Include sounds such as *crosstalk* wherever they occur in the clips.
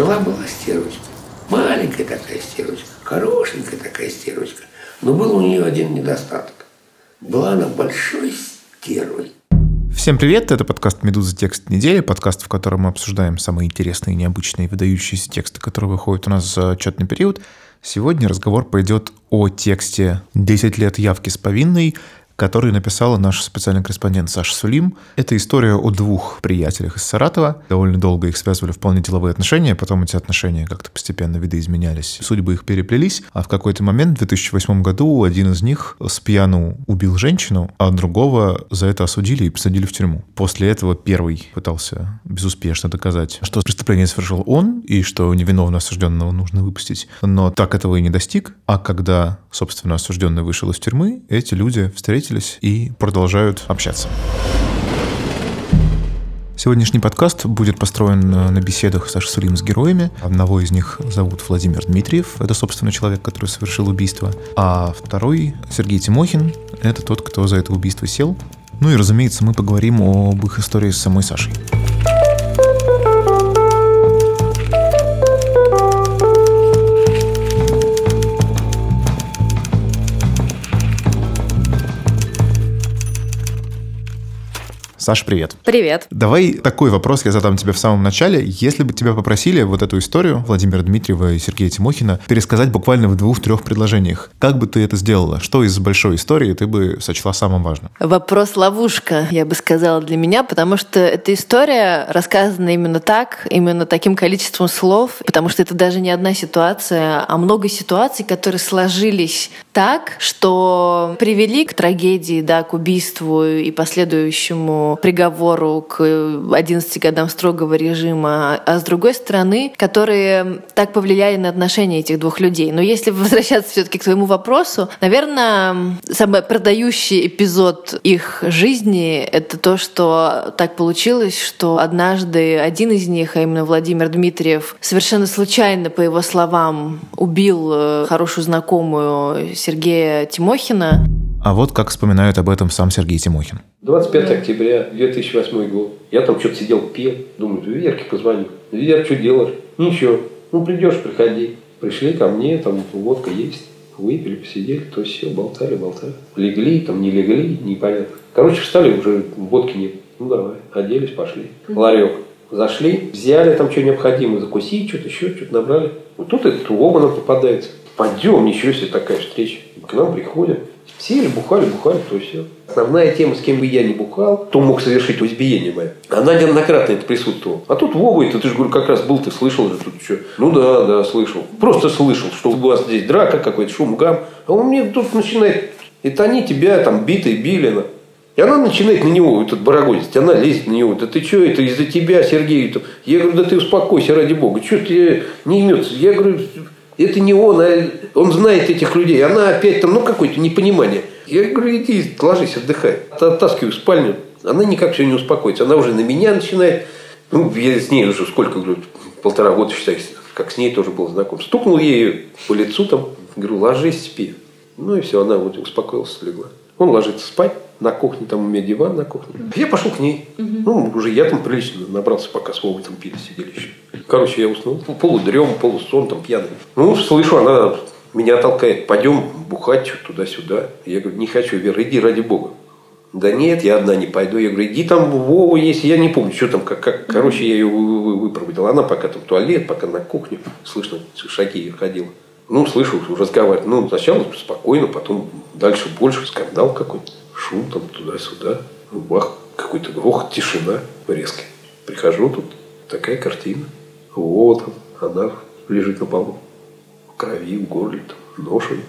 Жила-была стервочка. Маленькая такая стервочка, хорошенькая такая стервочка. Но был у нее один недостаток. Была она большой стервой. Всем привет, это подкаст «Медуза. Текст недели», подкаст, в котором мы обсуждаем самые интересные, необычные выдающиеся тексты, которые выходят у нас за отчетный период. Сегодня разговор пойдет о тексте «10 лет явки с повинной», который написала наш специальный корреспондент Саша Сулим. Это история о двух приятелях из Саратова. Довольно долго их связывали вполне деловые отношения, потом эти отношения как-то постепенно видоизменялись. Судьбы их переплелись, а в какой-то момент, в 2008 году, один из них с пьяну убил женщину, а другого за это осудили и посадили в тюрьму. После этого первый пытался безуспешно доказать, что преступление совершил он, и что невиновно осужденного нужно выпустить. Но так этого и не достиг. А когда, собственно, осужденный вышел из тюрьмы, эти люди встретились встретились и продолжают общаться. Сегодняшний подкаст будет построен на беседах Саши Сулим с героями. Одного из них зовут Владимир Дмитриев, это, собственно, человек, который совершил убийство. А второй, Сергей Тимохин, это тот, кто за это убийство сел. Ну и, разумеется, мы поговорим об их истории с самой Сашей. Саша, привет. Привет. Давай такой вопрос я задам тебе в самом начале. Если бы тебя попросили вот эту историю Владимира Дмитриева и Сергея Тимохина пересказать буквально в двух-трех предложениях, как бы ты это сделала? Что из большой истории ты бы сочла самым важным? Вопрос-ловушка, я бы сказала, для меня, потому что эта история рассказана именно так, именно таким количеством слов, потому что это даже не одна ситуация, а много ситуаций, которые сложились так, что привели к трагедии, да, к убийству и последующему приговору к 11 годам строгого режима, а с другой стороны, которые так повлияли на отношения этих двух людей. Но если *laughs* возвращаться все-таки к твоему вопросу, наверное, самый продающий эпизод их жизни — это то, что так получилось, что однажды один из них, а именно Владимир Дмитриев, совершенно случайно, по его словам, убил э, хорошую знакомую Сергея Тимохина. А вот как вспоминает об этом сам Сергей Тимохин. 25 октября 2008 год. Я там что-то сидел, пел. Думаю, Верке позвоню. Вер, что делаешь? Ничего. Ну, придешь, приходи. Пришли ко мне, там водка есть. Выпили, посидели, то все, болтали, болтали. Легли, там не легли, непонятно. Короче, встали, уже водки нет. Ну, давай, оделись, пошли. Ларек. Зашли, взяли там что необходимое, закусить, что-то еще, что-то набрали. Вот тут этот оба нам попадается. Пойдем, ничего себе такая встреча. К нам приходят. Сели, бухали, бухали, то все. Основная тема, с кем бы я не бухал, кто мог совершить избиение мое. Она неоднократно это присутствовала. А тут Вова, это ты же, говорю, как раз был, ты слышал же тут что. Ну да, да, слышал. Просто слышал, что у вас здесь драка, какой-то шум, гам. А он мне тут начинает, это они тебя там биты, били. И она начинает на него, этот барагозить, она лезет на него. Да ты что, это из-за тебя, Сергей? Я говорю, да ты успокойся, ради бога. Что ты не имется? Я говорю, это не он, а он знает этих людей. Она опять там, ну, какое-то непонимание. Я говорю, иди, ложись, отдыхай. Оттаскиваю в спальню. Она никак все не успокоится. Она уже на меня начинает. Ну, я с ней уже сколько, говорю, полтора года, считай, как с ней тоже был знаком. Стукнул ей по лицу там, говорю, ложись, спи. Ну и все, она вот успокоилась, легла. Он ложится спать на кухне, там у меня диван на кухне. Я пошел к ней. Ну, уже я там прилично набрался, пока с Вовой там пили, сидели еще. Короче, я уснул. Полудрем, полусон, там пьяный. Ну, слышу, она меня толкает, пойдем бухать туда-сюда. Я говорю, не хочу, Вера, иди ради бога. Да нет, я одна не пойду. Я говорю, иди там Вова есть. Я не помню, что там, как, как. Короче, я ее выпроводил. Она пока там туалет, пока на кухню. Слышно, шаги ее ходила. Ну, слышу, разговаривать. Ну, сначала спокойно, потом дальше больше, скандал какой-то. Шум там туда-сюда. Бах, какой-то грохот, тишина резкая. Прихожу тут, такая картина. Вот она лежит на полу. В крови, в горле, там, ношей.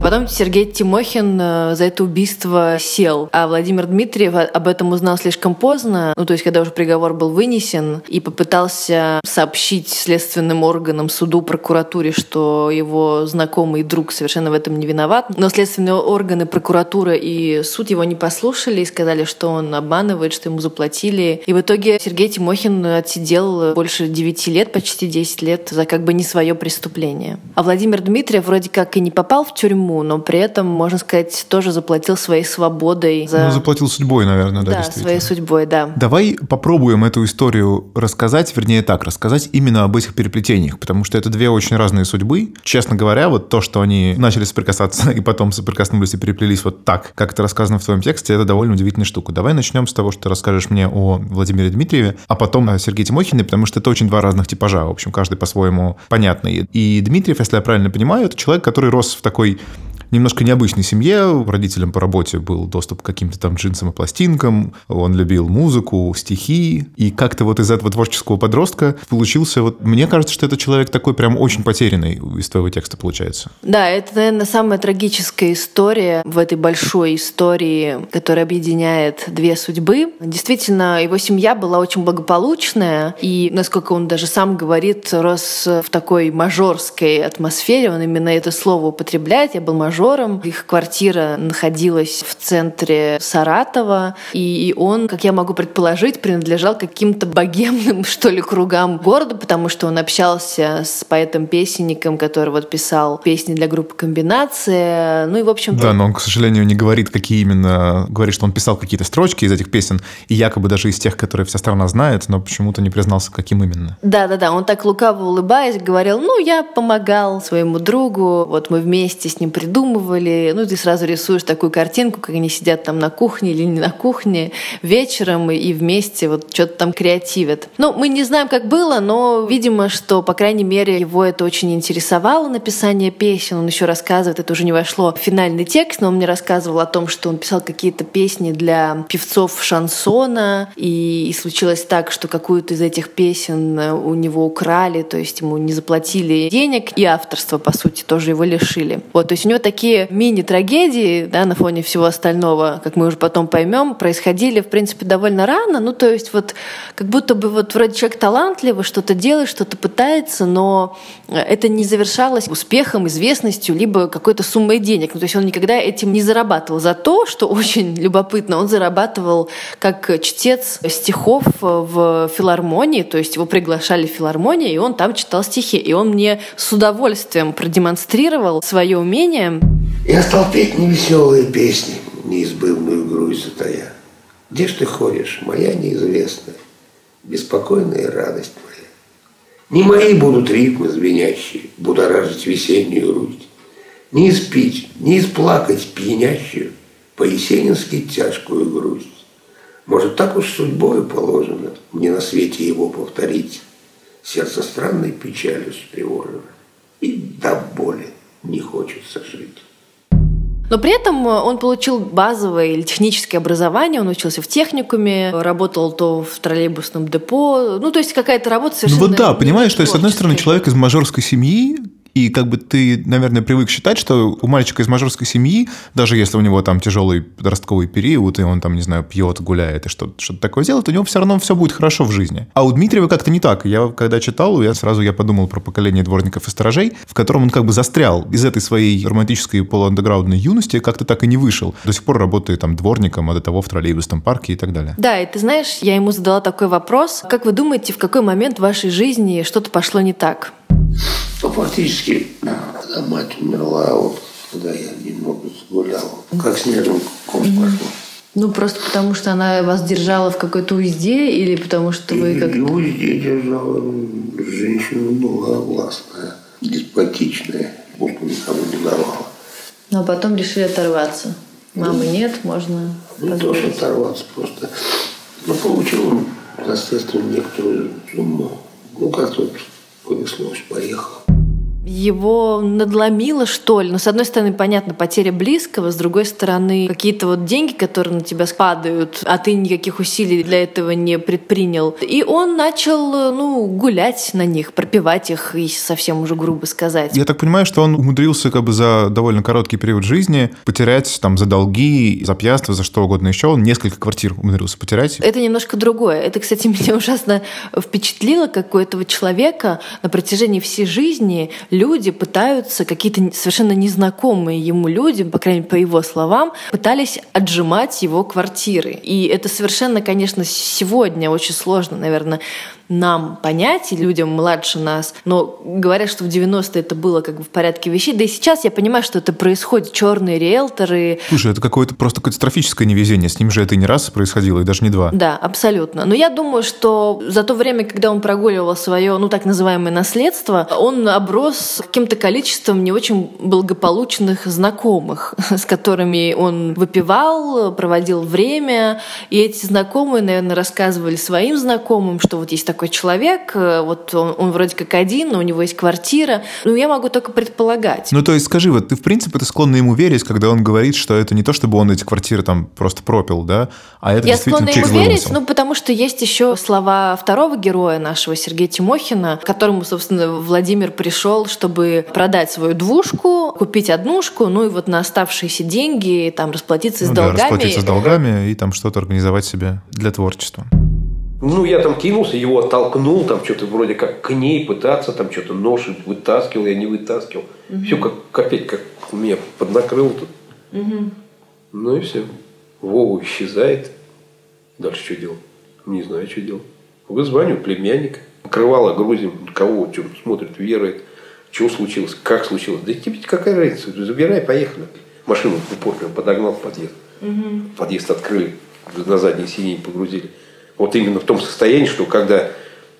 Потом Сергей Тимохин э, за это убийство сел, а Владимир Дмитриев об этом узнал слишком поздно, ну то есть когда уже приговор был вынесен, и попытался сообщить следственным органам, суду, прокуратуре, что его знакомый друг совершенно в этом не виноват. Но следственные органы, прокуратура и суд его не послушали и сказали, что он обманывает, что ему заплатили. И в итоге Сергей Тимохин отсидел больше 9 лет, почти 10 лет за как бы не свое преступление. А Владимир Дмитриев вроде как и не попал в тюрьму, тюрьму, но при этом, можно сказать, тоже заплатил своей свободой. За... Ну, заплатил судьбой, наверное, да, Да, своей судьбой, да. Давай попробуем эту историю рассказать, вернее так, рассказать именно об этих переплетениях, потому что это две очень разные судьбы. Честно говоря, вот то, что они начали соприкасаться *laughs* и потом соприкоснулись и переплелись вот так, как это рассказано в твоем тексте, это довольно удивительная штука. Давай начнем с того, что ты расскажешь мне о Владимире Дмитриеве, а потом о Сергее Тимохине, потому что это очень два разных типажа. В общем, каждый по-своему понятный. И Дмитриев, если я правильно понимаю, это человек, который рос в такой немножко необычной семье. Родителям по работе был доступ к каким-то там джинсам и пластинкам. Он любил музыку, стихи. И как-то вот из этого творческого подростка получился... Вот, мне кажется, что это человек такой прям очень потерянный из твоего текста получается. Да, это, наверное, самая трагическая история в этой большой истории, которая объединяет две судьбы. Действительно, его семья была очень благополучная, и, насколько он даже сам говорит, рос в такой мажорской атмосфере, он именно это слово употребляет, я был мажор мажором. Их квартира находилась в центре Саратова, и он, как я могу предположить, принадлежал каким-то богемным, *laughs* что ли, кругам города, потому что он общался с поэтом-песенником, который вот писал песни для группы «Комбинация». Ну и, в общем... Да, но он, к сожалению, не говорит, какие именно... Говорит, что он писал какие-то строчки из этих песен, и якобы даже из тех, которые вся страна знает, но почему-то не признался, каким именно. Да-да-да, он так лукаво улыбаясь говорил, ну, я помогал своему другу, вот мы вместе с ним придумали придумывали. Ну, ты сразу рисуешь такую картинку, как они сидят там на кухне или не на кухне вечером и вместе вот что-то там креативят. Ну, мы не знаем, как было, но, видимо, что, по крайней мере, его это очень интересовало, написание песен. Он еще рассказывает, это уже не вошло в финальный текст, но он мне рассказывал о том, что он писал какие-то песни для певцов шансона, и, и случилось так, что какую-то из этих песен у него украли, то есть ему не заплатили денег, и авторство, по сути, тоже его лишили. Вот, то есть у него такие мини-трагедии, да, на фоне всего остального, как мы уже потом поймем, происходили, в принципе, довольно рано. Ну, то есть вот как будто бы вот вроде человек талантливый, что-то делает, что-то пытается, но это не завершалось успехом, известностью, либо какой-то суммой денег. Ну, то есть он никогда этим не зарабатывал. За то, что очень *laughs* любопытно, он зарабатывал как чтец стихов в филармонии, то есть его приглашали в филармонию, и он там читал стихи. И он мне с удовольствием продемонстрировал свое умение я стал петь невеселые песни, неизбывную грусть затая. Где ж ты ходишь, моя неизвестная, беспокойная радость моя? Не мои будут ритмы звенящие, будоражить весеннюю грудь. Не испить, не исплакать пьянящую, по-есенински тяжкую грусть. Может, так уж судьбою положено мне на свете его повторить. Сердце странной печалью встревожено, и до боли не хочется жить. Но при этом он получил базовое или техническое образование, он учился в техникуме, работал то в троллейбусном депо, ну то есть какая-то работа совершенно... Ну вот да, понимаешь, что с одной стороны человек из мажорской семьи, и как бы ты, наверное, привык считать, что у мальчика из мажорской семьи, даже если у него там тяжелый подростковый период, и он там, не знаю, пьет, гуляет и что-то что такое делает, у него все равно все будет хорошо в жизни. А у Дмитриева как-то не так. Я когда читал, я сразу я подумал про поколение дворников и сторожей, в котором он как бы застрял из этой своей романтической полуандеграундной юности, как-то так и не вышел. До сих пор работает там дворником, а до того в троллейбусном парке и так далее. Да, и ты знаешь, я ему задала такой вопрос. Как вы думаете, в какой момент в вашей жизни что-то пошло не так? Ну, фактически, когда мать умерла, вот когда я немного гулял, как снежным ком пошло. Ну, просто потому что она вас держала в какой-то узде или потому что вы как... И узде держала. Женщина была властная, деспотичная. Бог никому не давала. Ну, а потом решили оторваться. Мамы ну, нет, можно Ну, тоже оторваться просто. Ну, получил, естественно, некоторую сумму. Ну, как тут повезло, поехал его надломило, что ли. Но, с одной стороны, понятно, потеря близкого, с другой стороны, какие-то вот деньги, которые на тебя спадают, а ты никаких усилий для этого не предпринял. И он начал, ну, гулять на них, пропивать их, и совсем уже грубо сказать. Я так понимаю, что он умудрился как бы за довольно короткий период жизни потерять там за долги, за пьянство, за что угодно еще. Он несколько квартир умудрился потерять. Это немножко другое. Это, кстати, *laughs* меня ужасно впечатлило, как у этого человека на протяжении всей жизни люди пытаются, какие-то совершенно незнакомые ему люди, по крайней мере, по его словам, пытались отжимать его квартиры. И это совершенно, конечно, сегодня очень сложно, наверное, нам понять, и людям младше нас. Но говорят, что в 90-е это было как бы в порядке вещей. Да и сейчас я понимаю, что это происходит. Черные риэлторы. Слушай, это какое-то просто катастрофическое невезение. С ним же это и не раз происходило, и даже не два. Да, абсолютно. Но я думаю, что за то время, когда он прогуливал свое, ну, так называемое наследство, он оброс каким-то количеством не очень благополучных знакомых, с которыми он выпивал, проводил время. И эти знакомые, наверное, рассказывали своим знакомым, что вот есть такой человек, э, вот он, он вроде как один, но у него есть квартира. Ну, я могу только предполагать. Ну, то есть, скажи, вот ты, в принципе, ты склонна ему верить, когда он говорит, что это не то, чтобы он эти квартиры там просто пропил, да, а это Я действительно склонна ему верить, ну, потому что есть еще слова второго героя нашего, Сергея Тимохина, к которому, собственно, Владимир пришел, чтобы продать свою двушку, купить однушку, ну и вот на оставшиеся деньги там расплатиться Ну с да, долгами. расплатиться с долгами и там что-то организовать себе для творчества. Ну, я там кинулся, его оттолкнул, там что-то вроде как к ней пытаться, там что-то нож вытаскивал, я не вытаскивал. Все как, опять как меня поднакрыл тут. Ну и все. Вова исчезает. Дальше что делать? Не знаю, что делать. Вызваниваю племянника. Покрывало грузим. Кого, что смотрит, Вера. Что случилось, как случилось. Да тебе какая разница, забирай, поехали. Машину в упор прям подогнал в подъезд. Подъезд открыли, на заднее сиденье погрузили. Вот именно в том состоянии, что когда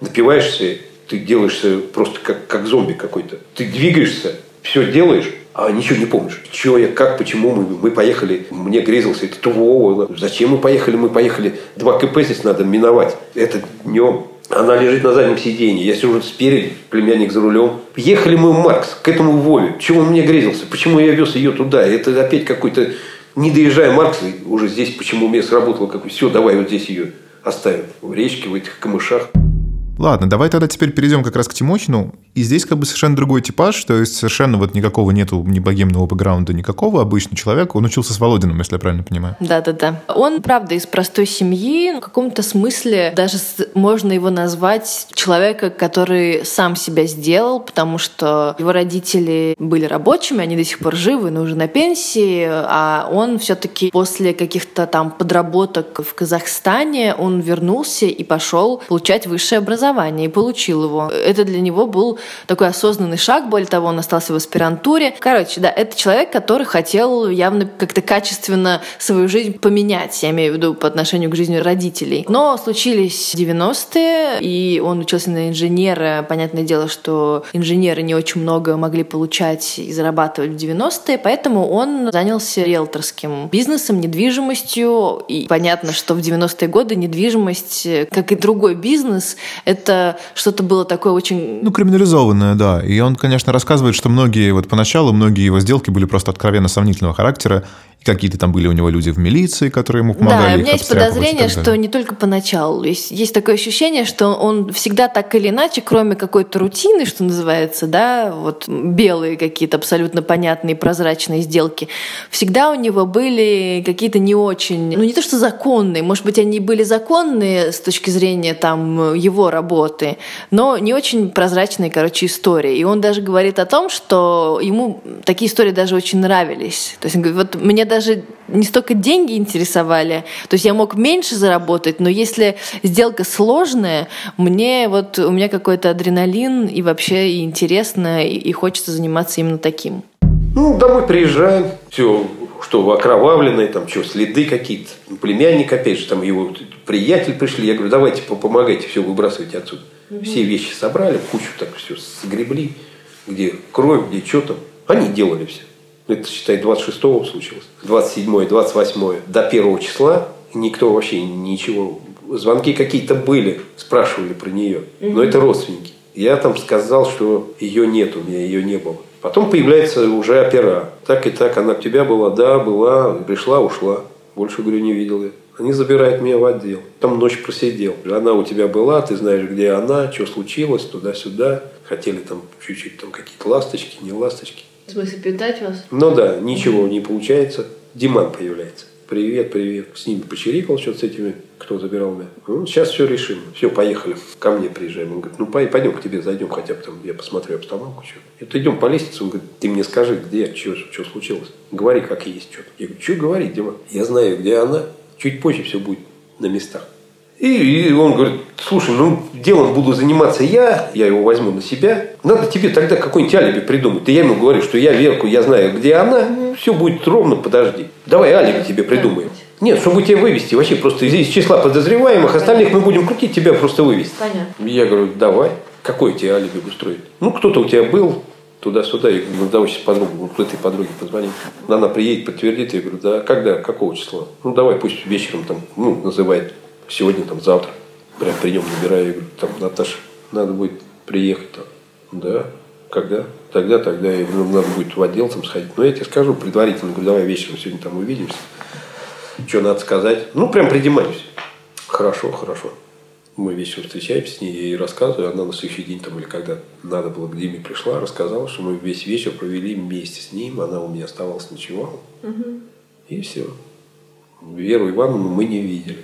напиваешься, ты делаешься просто как, как зомби какой-то. Ты двигаешься, все делаешь, а ничего не помнишь. Чего я, как, почему мы, мы поехали, мне грезился этот Вова. Зачем мы поехали? Мы поехали, два КП здесь надо миновать. Это днем. Она лежит на заднем сиденье, я сижу спереди, племянник за рулем. Ехали мы в Маркс, к этому Вове. Чего он мне грезился? Почему я вез ее туда? Это опять какой-то... Не доезжая Маркса, уже здесь почему у меня сработало, как все, давай вот здесь ее оставим. В речке, в этих камышах. Ладно, давай тогда теперь перейдем как раз к Тимохину. И здесь как бы совершенно другой типаж, то есть совершенно вот никакого нету ни богемного бэкграунда, никакого. Обычный человек, он учился с Володиным, если я правильно понимаю. Да-да-да. Он, правда, из простой семьи. В каком-то смысле даже можно его назвать человека, который сам себя сделал, потому что его родители были рабочими, они до сих пор живы, но уже на пенсии, а он все-таки после каких-то там подработок в Казахстане, он вернулся и пошел получать высшее образование, и получил его. Это для него был такой осознанный шаг, более того, он остался в аспирантуре. Короче, да, это человек, который хотел явно как-то качественно свою жизнь поменять, я имею в виду по отношению к жизни родителей. Но случились 90-е, и он учился на инженера. Понятное дело, что инженеры не очень много могли получать и зарабатывать в 90-е, поэтому он занялся риэлторским бизнесом, недвижимостью. И понятно, что в 90-е годы недвижимость, как и другой бизнес, это что-то было такое очень Ну, криминализованное, да. И он, конечно, рассказывает, что многие, вот поначалу, многие его сделки были просто откровенно сомнительного характера. И какие-то там были у него люди в милиции, которые ему помогали. Да, у меня есть подозрение, что не только поначалу. Есть, есть такое ощущение, что он всегда так или иначе, кроме какой-то рутины, что называется, да, вот белые какие-то абсолютно понятные прозрачные сделки, всегда у него были какие-то не очень, ну не то что законные, может быть, они были законные с точки зрения там его работы, но не очень прозрачные, короче, истории. И он даже говорит о том, что ему такие истории даже очень нравились. То есть он говорит, вот мне даже не столько деньги интересовали, то есть я мог меньше заработать, но если сделка сложная, мне вот у меня какой-то адреналин и вообще и интересно, и, и хочется заниматься именно таким. Ну, домой приезжаем, все, что окровавленное, там что, следы какие-то. Племянник, опять же, там его приятель пришли. Я говорю, давайте по- помогайте, все выбрасывайте отсюда. Все вещи собрали, кучу так все сгребли, где кровь, где что там. Они делали все. Это, считай, 26-го случилось. 27-е, 28-е. До первого числа никто вообще ничего. Звонки какие-то были, спрашивали про нее. Но это родственники. Я там сказал, что ее нет, у меня ее не было. Потом появляется уже опера. Так и так, она у тебя была, да, была, пришла, ушла. Больше, говорю, не видел я. Они забирают меня в отдел. Там ночь просидел. Она у тебя была, ты знаешь, где она, что случилось, туда-сюда. Хотели там чуть-чуть там какие-то ласточки, не ласточки. В смысле, питать вас? Ну да, ничего не получается. Диман появляется. Привет, привет. С ними почирикал что-то с этими, кто забирал меня. Ну, сейчас все решим. Все, поехали. Ко мне приезжаем. Он говорит, ну пой- пойдем к тебе, зайдем хотя бы там, я посмотрю обстановку. Что. Это идем по лестнице, он говорит, ты мне скажи, где, что, что случилось. Говори, как есть что-то. Я говорю, что говорить, Дима? Я знаю, где она. Чуть позже все будет на местах. И, и он говорит, слушай, ну делом буду заниматься я, я его возьму на себя. Надо тебе тогда какой-нибудь алиби придумать. И я ему говорю, что я Верку, я знаю, где она, ну, все будет ровно, подожди. Давай алиби тебе придумаем. Нет, чтобы тебя вывести вообще просто из, из числа подозреваемых, остальных мы будем крутить, тебя просто вывести. Понятно. Я говорю, давай. Какой тебе алиби устроить? Ну, кто-то у тебя был, туда-сюда. Я говорю, давай сейчас подругу, вот этой подруге позвоним. Она приедет, подтвердит. Я говорю, да, когда, какого числа? Ну, давай, пусть вечером там, ну, называет сегодня, там, завтра. Прям при нем набираю. Я говорю, там, Наташа, надо будет приехать там. Да, когда? Тогда, тогда. Я говорю, ну, надо будет в отдел там сходить. Но я тебе скажу предварительно, говорю, давай вечером сегодня там увидимся. Что надо сказать? Ну, прям придимаюсь. Хорошо, хорошо. Мы вечером встречаемся с ней, я ей рассказываю. Она на следующий день там, или когда надо было, к Диме пришла, рассказала, что мы весь вечер провели вместе с ним. Она у меня оставалась ночевала. И все. Веру Ивановну мы не видели.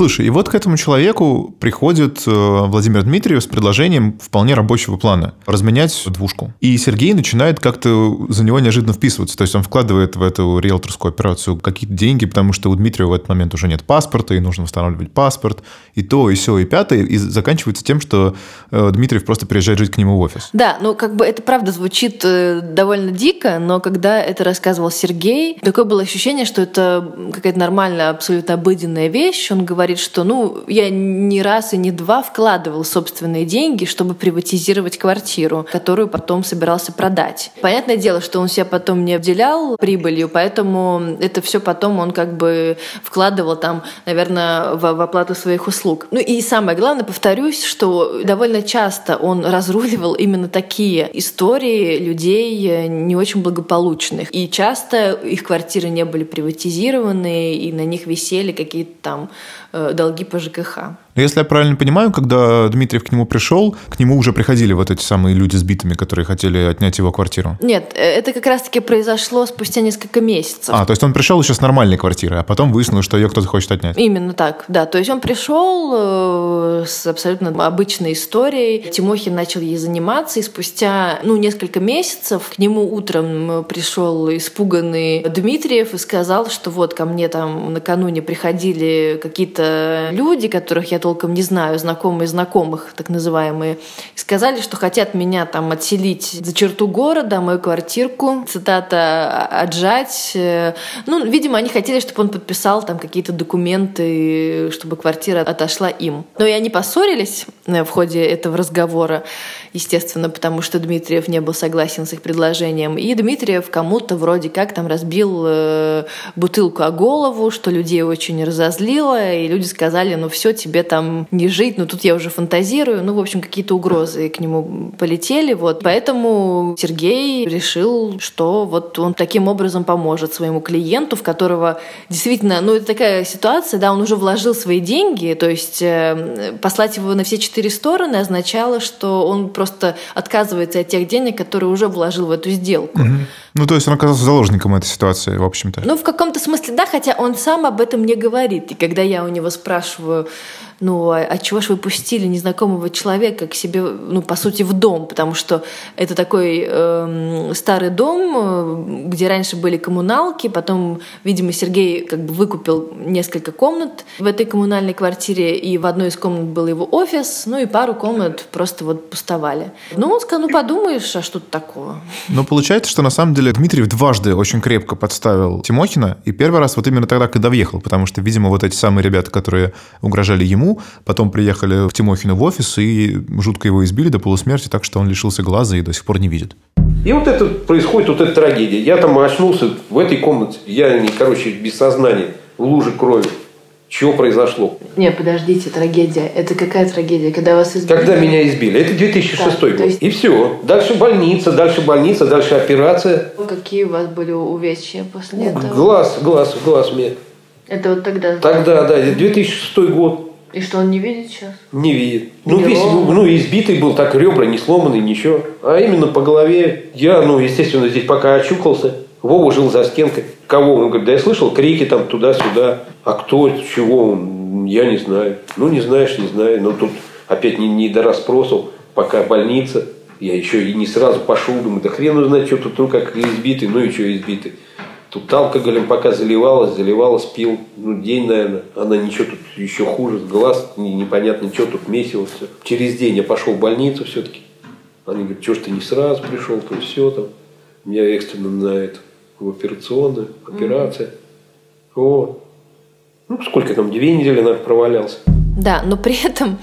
Слушай, и вот к этому человеку приходит э, Владимир Дмитриев с предложением вполне рабочего плана – разменять двушку. И Сергей начинает как-то за него неожиданно вписываться. То есть он вкладывает в эту риэлторскую операцию какие-то деньги, потому что у Дмитриева в этот момент уже нет паспорта, и нужно восстанавливать паспорт, и то, и все, и пятое. И заканчивается тем, что э, Дмитриев просто приезжает жить к нему в офис. Да, ну как бы это правда звучит э, довольно дико, но когда это рассказывал Сергей, такое было ощущение, что это какая-то нормальная, абсолютно обыденная вещь. Он говорит, что ну я не раз и не два вкладывал собственные деньги, чтобы приватизировать квартиру, которую потом собирался продать. Понятное дело, что он себя потом не обделял прибылью, поэтому это все потом он как бы вкладывал там, наверное, в, в оплату своих услуг. Ну и самое главное, повторюсь, что довольно часто он разруливал именно такие истории людей э, не очень благополучных. И часто их квартиры не были приватизированы, и на них висели какие-то там э, долги по ЖКХ. Но если я правильно понимаю, когда Дмитриев к нему пришел, к нему уже приходили вот эти самые люди с битами, которые хотели отнять его квартиру. Нет, э, это как раз-таки произошло спустя несколько месяцев. А, то есть он пришел еще с нормальной квартиры, а потом выяснилось, что ее кто-то хочет отнять. Именно так, да. То есть он пришел э, с абсолютно обычной историей. Тимохин начал ей заниматься, и спустя ну, несколько месяцев к нему утром пришел испуганный Дмитриев и сказал, что вот ко мне там накануне приходили какие-то люди, которых я толком не знаю, знакомые знакомых, так называемые, сказали, что хотят меня там отселить за черту города, мою квартирку, цитата, отжать. Ну, видимо, они хотели, чтобы он подписал там какие-то документы, чтобы квартира отошла им. Но и они поссорились э, в ходе этого разговора, естественно, потому что Дмитриев не был согласен с их предложением. И Дмитриев кому-то вроде как там разбил э, бутылку о голову, что людей очень разозлило, и люди сказали, ну все, тебе там не жить, но тут я уже фантазирую. Ну, в общем, какие-то угрозы к нему полетели. Вот. Поэтому Сергей решил, что вот он таким образом поможет своему клиенту, в которого действительно, ну, это такая ситуация, да, он уже вложил свои деньги, то есть э, послать его на все четыре стороны означало, что он просто отказывается от тех денег, которые уже вложил в эту сделку. Угу. Ну, то есть он оказался заложником этой ситуации, в общем-то. Ну, в каком-то смысле, да, хотя он сам об этом не говорит. И когда я у него спрашиваю, ну, а, а чего ж вы пустили незнакомого человека к себе, ну, по сути, в дом? Потому что это такой э, старый дом, э, где раньше были коммуналки, потом, видимо, Сергей как бы выкупил несколько комнат в этой коммунальной квартире, и в одной из комнат был его офис, ну и пару комнат просто вот пустовали. Ну, он сказал, ну, подумаешь, а что тут такого? Но получается, что на самом деле Дмитриев дважды очень крепко подставил Тимохина, и первый раз вот именно тогда, когда въехал, потому что, видимо, вот эти самые ребята, которые угрожали ему, потом приехали к Тимохину в офис и жутко его избили до полусмерти, так что он лишился глаза и до сих пор не видит. И вот это происходит, вот эта трагедия. Я там очнулся в этой комнате, я, короче, без сознания, в луже крови. Чего произошло? Не, подождите, трагедия. Это какая трагедия? Когда вас избили? Когда меня избили. Это 2006 Так, год. есть- И все. Дальше больница, дальше больница, дальше операция. Какие у вас были увечья после этого? Глаз, глаз, глаз мне. Это вот тогда. Тогда, да, 2006 год. И что, он не видит сейчас? Не видит. Ну, Не весь, ну, избитый был, так ребра не сломаны, ничего. А именно по голове. Я, ну, естественно, здесь пока очухался. Вова жил за стенкой. Кого? Он говорит, да я слышал крики там туда-сюда. А кто, чего, он, я не знаю. Ну, не знаешь, не знаю. Но тут опять не, не до расспросов. Пока больница. Я еще и не сразу пошел, думаю, да хрен знает, что тут, ну, как избитый, ну и что избитый. Тут алкоголем пока заливалась, заливалась, пил, ну, день, наверное. Она ничего тут еще хуже, с глаз, непонятно, что тут месилось. Все. Через день я пошел в больницу все-таки. Они говорят, что ж ты не сразу пришел, то все там. Меня экстренно на это, в операционную, операция. Mm-hmm. Вот. Ну, сколько там, две недели, наверное, провалялся. Да, но при этом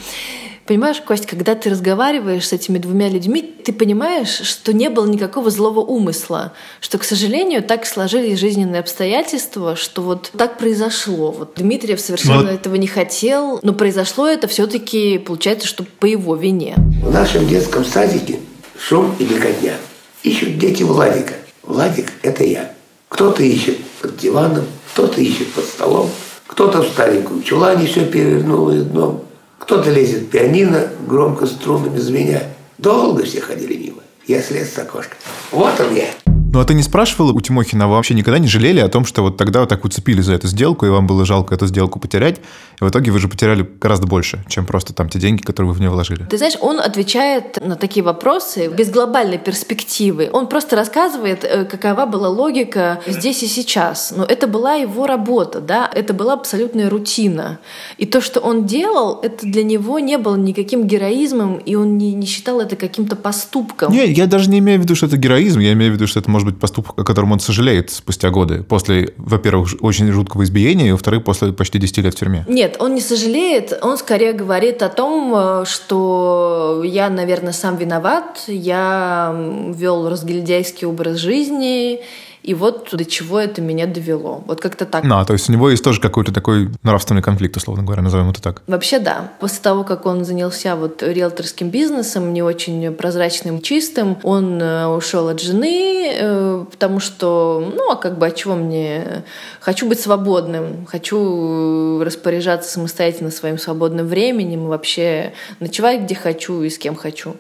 Понимаешь, Кость, когда ты разговариваешь с этими двумя людьми, ты понимаешь, что не было никакого злого умысла, что, к сожалению, так сложились жизненные обстоятельства, что вот так произошло. Вот Дмитриев совершенно но... этого не хотел, но произошло это все-таки, получается, что по его вине. В нашем детском садике шум и беготня. Ищут дети Владика. Владик – это я. Кто-то ищет под диваном, кто-то ищет под столом, кто-то в старенькую чулане все перевернул из дном, кто-то лезет пианино, громко струнами звеня. Долго все ходили мимо. Я слез с окошка. Вот он я. Ну, а ты не спрашивала у Тимохина, вы вообще никогда не жалели о том, что вот тогда вот так уцепили за эту сделку, и вам было жалко эту сделку потерять, и в итоге вы же потеряли гораздо больше, чем просто там те деньги, которые вы в нее вложили? Ты знаешь, он отвечает на такие вопросы без глобальной перспективы. Он просто рассказывает, э, какова была логика здесь и сейчас. Но это была его работа, да, это была абсолютная рутина. И то, что он делал, это для него не было никаким героизмом, и он не, не считал это каким-то поступком. Не, я даже не имею в виду, что это героизм, я имею в виду, что это может быть поступок, о котором он сожалеет спустя годы. После, во-первых, очень жуткого избиения, и, во-вторых, после почти 10 лет в тюрьме. Нет, он не сожалеет, он скорее говорит о том, э, что я, наверное, сам виноват, я вел разгильдяйский образ жизни, и вот до чего это меня довело. Вот как-то так. Ну, а, то есть у него есть тоже какой-то такой нравственный конфликт, условно говоря, назовем это так. Вообще да. После того, как он занялся вот риэлторским бизнесом, не очень прозрачным, чистым, он э, ушел от жены, э, потому что, ну, а как бы, а чего мне? Хочу быть свободным, хочу распоряжаться самостоятельно своим свободным временем и вообще ночевать где хочу и с кем хочу.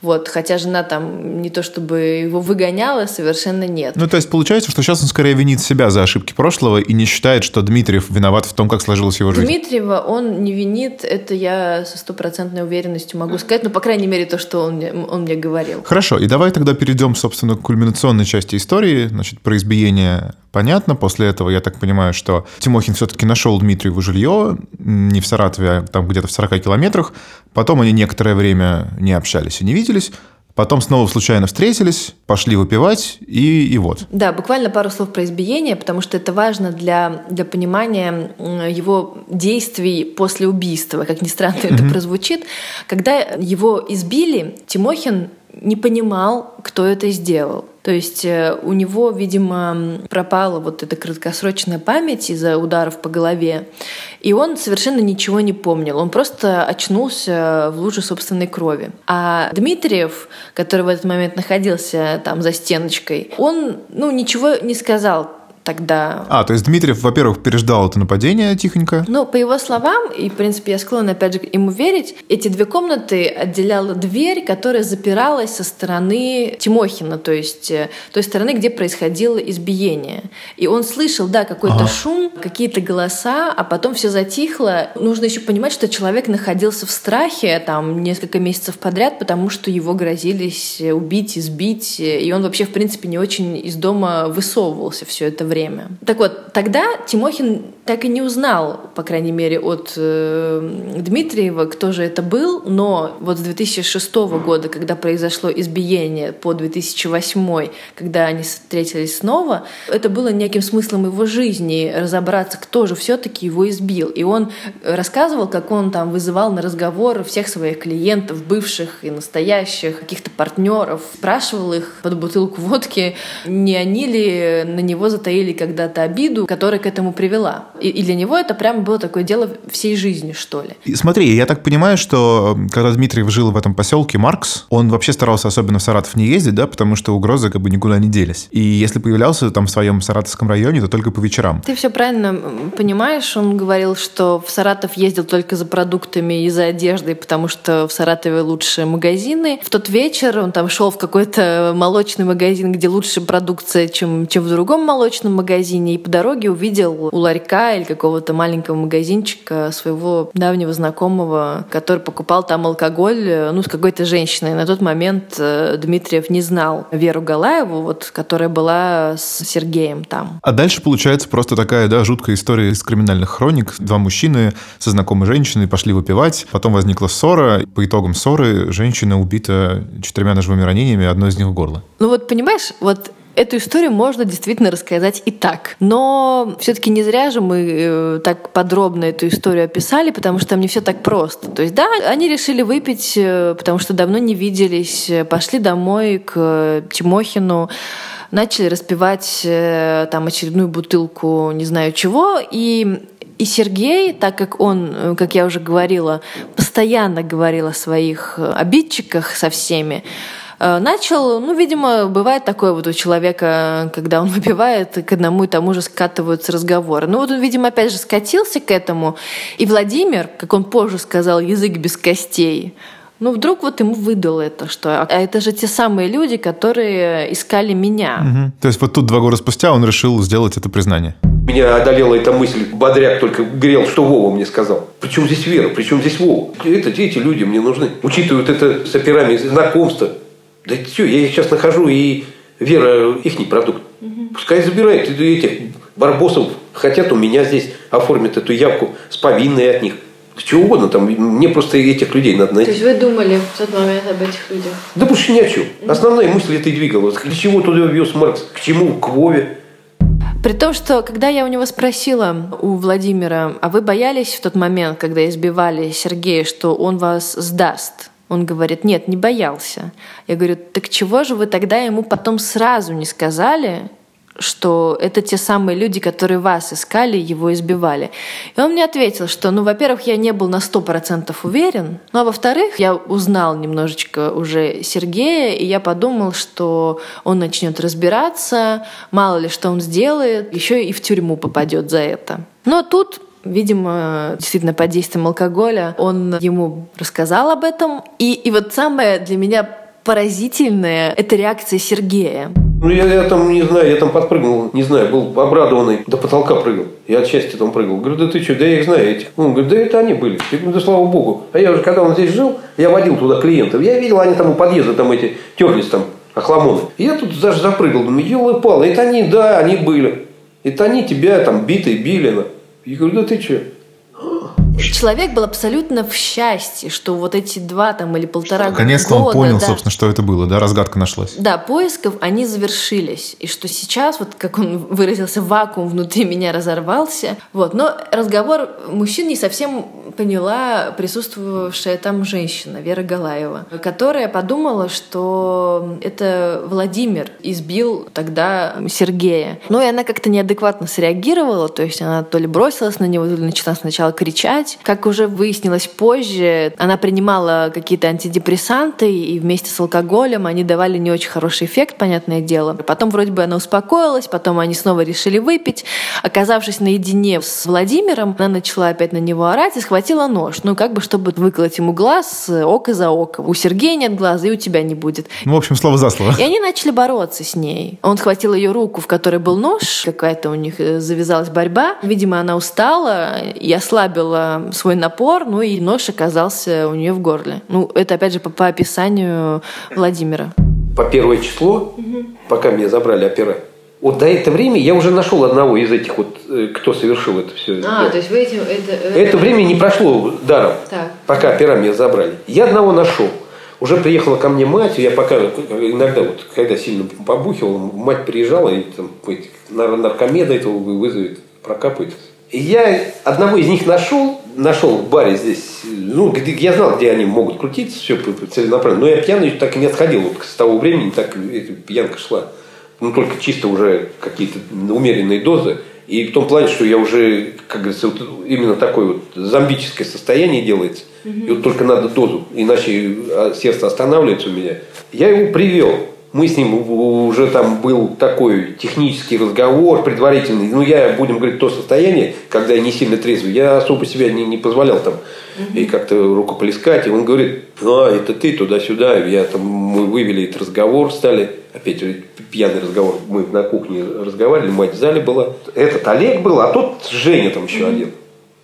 Вот, хотя жена там не то чтобы его выгоняла, совершенно нет. Ну, то есть получается, что сейчас он скорее винит себя за ошибки прошлого и не считает, что Дмитриев виноват в том, как сложилась его жизнь. Дмитриева он не винит, это я со стопроцентной уверенностью могу сказать, ну, по крайней мере, то, что он, он мне говорил. Хорошо, и давай тогда перейдем, собственно, к кульминационной части истории, значит, про избиение понятно. После этого, я так понимаю, что Тимохин все-таки нашел Дмитриеву жилье, не в Саратове, а там где-то в 40 километрах. Потом они некоторое время не общались и не виделись. Потом снова случайно встретились, пошли выпивать, и, и вот. Да, буквально пару слов про избиение, потому что это важно для, для понимания его действий после убийства. Как ни странно mm-hmm. это прозвучит. Когда его избили, Тимохин не понимал, кто это сделал. То есть э, у него, видимо, пропала вот эта краткосрочная память из-за ударов по голове, и он совершенно ничего не помнил. Он просто очнулся в луже собственной крови. А Дмитриев, который в этот момент находился там за стеночкой, он ну, ничего не сказал тогда. А, то есть Дмитриев, во-первых, переждал это нападение тихонько? Ну, по его словам, и, в принципе, я склонна, опять же, ему верить, эти две комнаты отделяла дверь, которая запиралась со стороны Тимохина, то есть э, той стороны, где происходило избиение. И он слышал, да, какой-то ага. шум, какие-то голоса, а потом все затихло. Нужно еще понимать, что человек находился в страхе там несколько месяцев подряд, потому что его грозились убить, избить, и он вообще, в принципе, не очень из дома высовывался все это время время. Так вот, тогда Тимохин так и не узнал, по крайней мере, от э, Дмитриева, кто же это был, но вот с 2006 года, когда произошло избиение по 2008, когда они встретились снова, это было неким смыслом его жизни, разобраться, кто же все-таки его избил. И он рассказывал, как он там вызывал на разговор всех своих клиентов, бывших и настоящих, каких-то партнеров, спрашивал их под бутылку водки, не они ли на него затаили или когда-то обиду, которая к этому привела. И, и для него это прямо было такое дело всей жизни, что ли. И смотри, я так понимаю, что когда Дмитриев жил в этом поселке Маркс, он вообще старался особенно в Саратов не ездить, да, потому что угрозы как бы никуда не делись. И если появлялся там в своем саратовском районе, то только по вечерам. Ты все правильно понимаешь. Он говорил, что в Саратов ездил только за продуктами и за одеждой, потому что в Саратове лучшие магазины. В тот вечер он там шел в какой-то молочный магазин, где лучше продукция, чем, чем в другом молочном цветочном магазине и по дороге увидел у ларька или какого-то маленького магазинчика своего давнего знакомого, который покупал там алкоголь, э, ну, с какой-то женщиной. На тот момент э, Дмитриев не знал Веру Галаеву, вот, которая была с Сергеем там. А дальше получается просто такая, да, жуткая история из криминальных хроник. Два мужчины со знакомой женщиной пошли выпивать, потом возникла ссора. По итогам ссоры женщина убита четырьмя ножевыми ранениями, одно из них в горло. Ну вот понимаешь, вот Эту историю можно действительно рассказать и так. Но все-таки не зря же мы э, так подробно эту историю описали, потому что там не все так просто. То есть, да, они решили выпить, э, потому что давно не виделись, пошли домой к Тимохину, начали распивать э, там очередную бутылку не знаю чего, и и Сергей, так как он, как я уже говорила, постоянно говорил о своих обидчиках со всеми, Э, начал, ну, видимо, бывает такое вот у человека, когда он *laughs* выпивает, к одному и тому же скатываются разговоры. Ну, вот он, видимо, опять же скатился к этому. И Владимир, как он позже сказал, язык без костей, ну, вдруг вот ему выдало это, что а это же те самые люди, которые искали меня. Угу. То есть вот тут два года спустя он решил сделать это признание. Меня одолела эта мысль, бодряк только грел, что Вова мне сказал. Причем здесь Вера, причем здесь Вова? Это, эти люди мне нужны. Учитывают это с операми знакомства. Да все, я их сейчас нахожу, и Вера их не продукт. Угу. Пускай забирает этих барбосов. Хотят у меня здесь оформят эту явку с повинной от них. Чего угодно там. Мне просто этих людей надо найти. То есть вы думали в тот момент об этих людях? Да больше ни о чем. Основная мысль это и двигалась. К чему туда вез Маркс? К чему? К Вове? При том, что когда я у него спросила, у Владимира, а вы боялись в тот момент, когда избивали Сергея, что он вас сдаст? Он говорит, нет, не боялся. Я говорю, так чего же вы тогда ему потом сразу не сказали, что это те самые люди, которые вас искали, его избивали. И он мне ответил, что, ну, во-первых, я не был на сто процентов уверен, ну, а во-вторых, я узнал немножечко уже Сергея, и я подумал, что он начнет разбираться, мало ли что он сделает, еще и в тюрьму попадет за это. Но тут Видимо, действительно под действием алкоголя он ему рассказал об этом. И, и вот самое для меня поразительное — это реакция Сергея. Ну, я, я там, не знаю, я там подпрыгнул, не знаю, был обрадованный, до потолка прыгал. Я от счастья там прыгал. Говорю, да ты что, да я их знаю этих. Он говорит, да это они были. Я говорю, да слава богу. А я уже, когда он здесь жил, я водил туда клиентов. Я видел, они там у подъезда там эти терлись там, охламоны. Я тут даже запрыгал, думаю, елы палы, это они, да, они были. Это они тебя там битые били. На. Я говорю, да ты что? Человек был абсолютно в счастье, что вот эти два там или полтора Наконец-то года... Наконец-то он понял, да, собственно, что это было, да, разгадка нашлась. Да, поисков, они завершились. И что сейчас, вот как он выразился, вакуум внутри меня разорвался. Вот. Но разговор мужчин не совсем поняла присутствовавшая там женщина, Вера Галаева, которая подумала, что это Владимир избил тогда Сергея. Ну и она как-то неадекватно среагировала, то есть она то ли бросилась на него, то ли начала сначала кричать, делать. Как уже выяснилось позже, она принимала какие-то антидепрессанты, и вместе с алкоголем они давали не очень хороший эффект, понятное дело. Потом вроде бы она успокоилась, потом они снова решили выпить. Оказавшись наедине с Владимиром, она начала опять на него орать и схватила нож. Ну, как бы, чтобы выколоть ему глаз око за око. У Сергея нет глаза, и у тебя не будет. Ну, в общем, слово за слово. И они начали бороться с ней. Он схватил ее руку, в которой был нож. Какая-то у них э, завязалась борьба. Видимо, она устала и ослабила свой напор, ну и нож оказался у нее в горле. Ну, это опять же по, по описанию Владимира. По первое число, угу. пока меня забрали опера, вот до этого времени я уже нашел одного из этих вот, э, кто совершил это все. А, да. то есть вы этим... Это, это... это время не прошло даром, так. пока опера меня забрали. Я одного нашел. Уже приехала ко мне мать, я пока иногда, вот, когда сильно побухивал, мать приезжала и там, наркомеда этого вызовет, прокапает. И я одного из них нашел, нашел в баре здесь, ну, я знал, где они могут крутиться, все целенаправленно, но я пьяный так и не отходил, вот с того времени так пьянка шла. Ну, только чисто уже какие-то умеренные дозы. И в том плане, что я уже, как говорится, вот именно такое вот зомбическое состояние делается. Угу. И вот только надо дозу, иначе а, сердце останавливается у меня. Я его привел. Мы с ним уже там был такой технический разговор предварительный. Ну, я, будем говорить, то состояние, когда я не сильно трезвый, я особо себя не, не позволял там и как-то рукоплескать. И он говорит, а, это ты туда-сюда. Я там, мы вывели этот разговор, стали, опять пьяный разговор, мы на кухне разговаривали, мать в зале была. Этот Олег был, а тот Женя там еще один.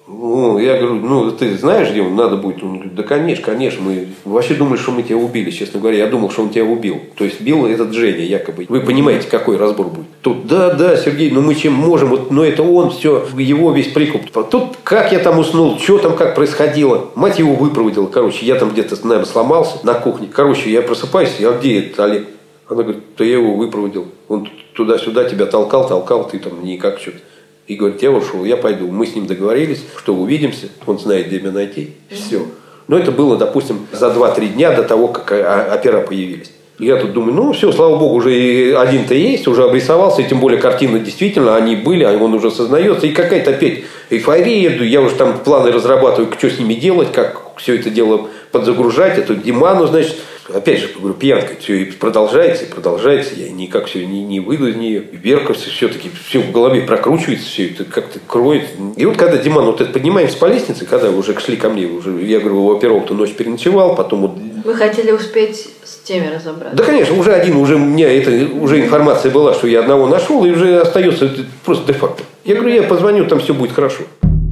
Ну, я говорю, ну, ты знаешь, где он надо будет? Он говорит, да, конечно, конечно. Мы вообще думали, что мы тебя убили, честно говоря. Я думал, что он тебя убил. То есть, бил этот Женя, якобы. Вы понимаете, какой разбор будет? Тут, да, да, Сергей, ну мы чем можем, вот, но это он, все, его весь прикуп. Тут, как я там уснул, что там, как происходило. Мать его выпроводила, короче, я там где-то, наверное, сломался на кухне. Короче, я просыпаюсь, а где этот Олег? Она говорит, да я его выпроводил. Он туда-сюда тебя толкал, толкал, ты там никак что-то. И говорит, я ушел, я пойду. Мы с ним договорились, что увидимся, он знает, где меня найти. Все. Но это было, допустим, за 2-3 дня до того, как опера появились. Я тут думаю, ну все, слава богу, уже один-то есть, уже обрисовался, и тем более картины действительно, они были, а он уже сознается. И какая-то опять эйфория, я уже там планы разрабатываю, что с ними делать, как все это дело подзагружать, эту Диману, значит, опять же, говорю, пьянка, все и продолжается, и продолжается, я никак все не, не выйду из нее. Верка все-таки все в голове прокручивается, все это как-то кроет. И вот когда Диман, вот это поднимаемся по лестнице, когда уже шли ко мне, уже, я говорю, у оперов-то ночь переночевал, потом вот... Вы хотели успеть с теми разобраться? Да, конечно, уже один, уже у меня это, уже информация была, что я одного нашел, и уже остается просто де-факто. Я говорю, я позвоню, там все будет хорошо.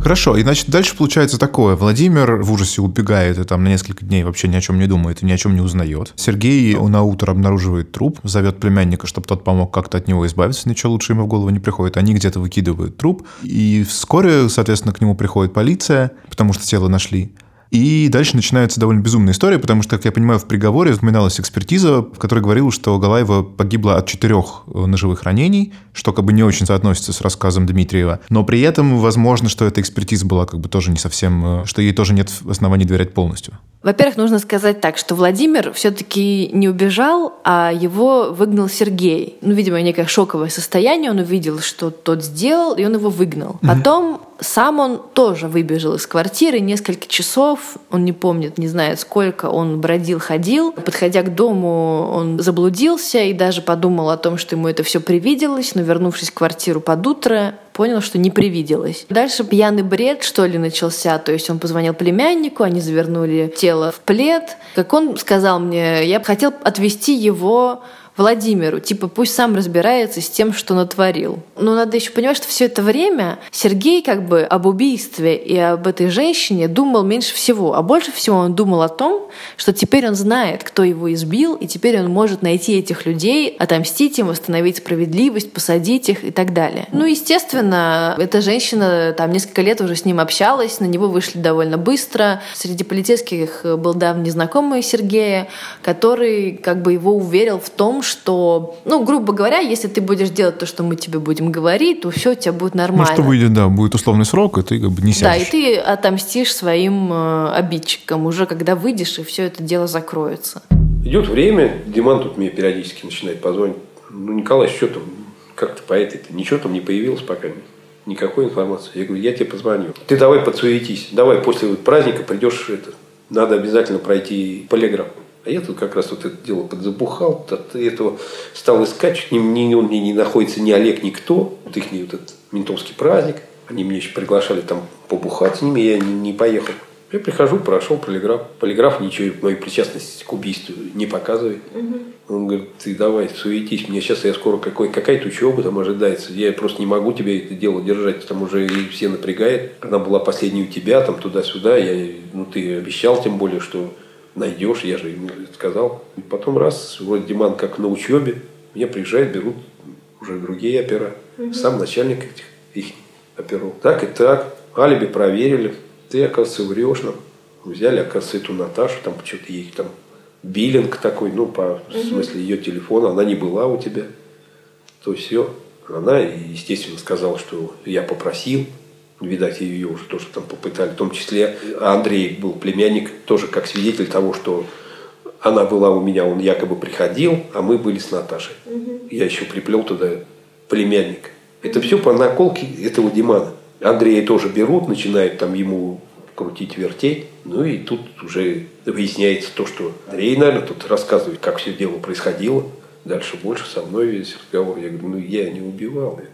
Хорошо, и значит дальше получается такое. Владимир в ужасе убегает и там на несколько дней вообще ни о чем не думает и ни о чем не узнает. Сергей на утро обнаруживает труп, зовет племянника, чтобы тот помог как-то от него избавиться, ничего лучше ему в голову не приходит. Они где-то выкидывают труп, и вскоре, соответственно, к нему приходит полиция, потому что тело нашли. И дальше начинается довольно безумная история, потому что, как я понимаю, в приговоре упоминалась экспертиза, в которой говорила, что Галаева погибла от четырех э, ножевых ранений, что как бы не очень соотносится с рассказом Дмитриева. Но при этом возможно, что эта экспертиза была как бы тоже не совсем, э, что ей тоже нет оснований доверять полностью. Во-первых, нужно сказать так, что Владимир все-таки не убежал, а его выгнал Сергей. Ну, видимо, некое шоковое состояние. Он увидел, что тот сделал, и он его выгнал. Потом сам он тоже выбежал из квартиры несколько часов, он не помнит, не знает сколько, он бродил, ходил. Подходя к дому, он заблудился и даже подумал о том, что ему это все привиделось, но вернувшись в квартиру под утро, понял, что не привиделось. Дальше пьяный бред, что ли, начался. То есть он позвонил племяннику, они завернули тело в плед. Как он сказал мне, я хотел отвезти его Владимиру, типа пусть сам разбирается с тем, что натворил. Но надо еще понимать, что все это время Сергей как бы об убийстве и об этой женщине думал меньше всего, а больше всего он думал о том, что теперь он знает, кто его избил, и теперь он может найти этих людей, отомстить им, восстановить справедливость, посадить их и так далее. Ну, естественно, эта женщина там несколько лет уже с ним общалась, на него вышли довольно быстро. Среди полицейских был давний знакомый Сергея, который как бы его уверил в том, что, ну, грубо говоря, если ты будешь делать то, что мы тебе будем говорить, то все у тебя будет нормально. Ну, что выйдет, да, будет условный срок, и ты как бы не сядешь. Да, и ты отомстишь своим э, обидчикам уже, когда выйдешь, и все это дело закроется. Идет время, Диман тут мне периодически начинает позвонить. Ну, Николай, что там, как то по этой -то? Ничего там не появилось пока. Никакой информации. Я говорю, я тебе позвоню. Ты давай подсуетись. Давай после праздника придешь, это, надо обязательно пройти полиграф. А я тут как раз вот это дело подзабухал, от этого стал искать, ни, ни он мне не находится, ни Олег, никто. Вот их вот этот ментовский праздник. Они меня еще приглашали там побухать с ними, я не, не поехал. Я прихожу, прошел полиграф. Полиграф ничего, мою причастность к убийству не показывает. Угу. Он говорит, ты давай, суетись, мне сейчас я скоро какой, какая-то учеба там ожидается. Я просто не могу тебе это дело держать, там уже и все напрягает. Она была последней у тебя, там туда-сюда. Я, ну, ты обещал тем более, что найдешь, я же ему сказал. И потом раз, вроде Диман как на учебе, меня приезжают, берут уже другие опера. Угу. Сам начальник этих их оперов. Так и так, алиби проверили. Ты, оказывается, врешь нам. Взяли, оказывается, эту Наташу, там что-то ей там биллинг такой, ну, по угу. в смысле ее телефона, она не была у тебя. То все. Она, естественно, сказала, что я попросил, видать, ее уже тоже там попытали, в том числе Андрей был племянник, тоже как свидетель того, что она была у меня, он якобы приходил, а мы были с Наташей. Угу. Я еще приплел туда племянника. Это все по наколке этого Димана. Андрея тоже берут, начинают там ему крутить, вертеть. Ну и тут уже выясняется то, что Андрей, наверное, тут рассказывает, как все дело происходило. Дальше больше со мной весь разговор. Я говорю, ну я не убивал ее.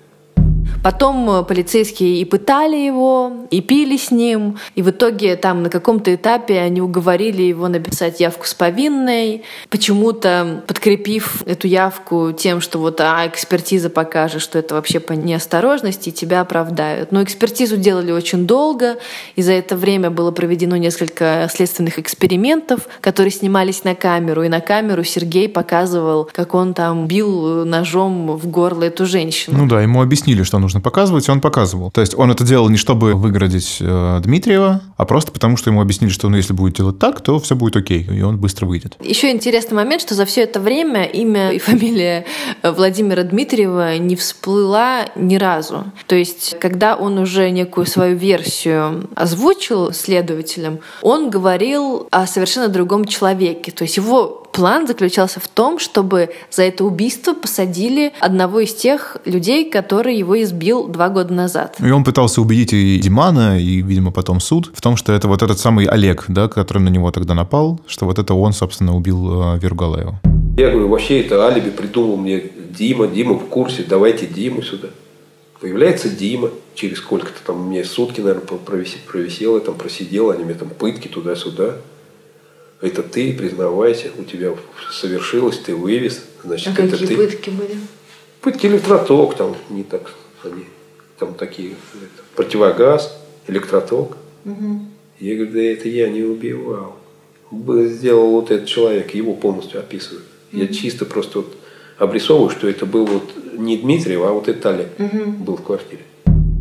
Потом э, полицейские и пытали его, и пили с ним, и в итоге там на каком-то этапе они уговорили его написать явку с повинной, почему-то подкрепив эту явку тем, что вот а экспертиза покажет, что это вообще по неосторожности, и тебя оправдают. Но экспертизу делали очень долго, и за это время было проведено несколько следственных экспериментов, которые снимались на камеру, и на камеру Сергей показывал, как он там бил ножом в горло эту женщину. Ну да, ему объяснили, что нужно показывать, и он показывал. То есть он это делал не чтобы выгородить э, Дмитриева, а просто потому, что ему объяснили, что ну, если будет делать так, то все будет окей, и он быстро выйдет. Еще интересный момент, что за все это время имя и *laughs* фамилия Владимира Дмитриева не всплыла ни разу. То есть, когда он уже некую свою версию озвучил следователям, он говорил о совершенно другом человеке. То есть его план заключался в том, чтобы за это убийство посадили одного из тех людей, который его избил два года назад. И он пытался убедить и Димана, и, видимо, потом суд в том, что это вот этот самый Олег, да, который на него тогда напал, что вот это он, собственно, убил э, Вергалаева. Я говорю, вообще это алиби придумал мне Дима, Дима в курсе, давайте Диму сюда. Появляется Дима, через сколько-то там, мне сутки, наверное, провисел, провисел, я там просидел, они мне там пытки туда-сюда. Это ты, признавайся, у тебя совершилось, ты вывез. Значит, а это какие ты. пытки были? Пытки электроток, там не так, они там такие, это, противогаз, электроток. Угу. Я говорю, да это я не убивал. Сделал вот этот человек, его полностью описываю. Угу. Я чисто просто вот обрисовываю, что это был вот не Дмитриев, а вот этот Олег угу. был в квартире.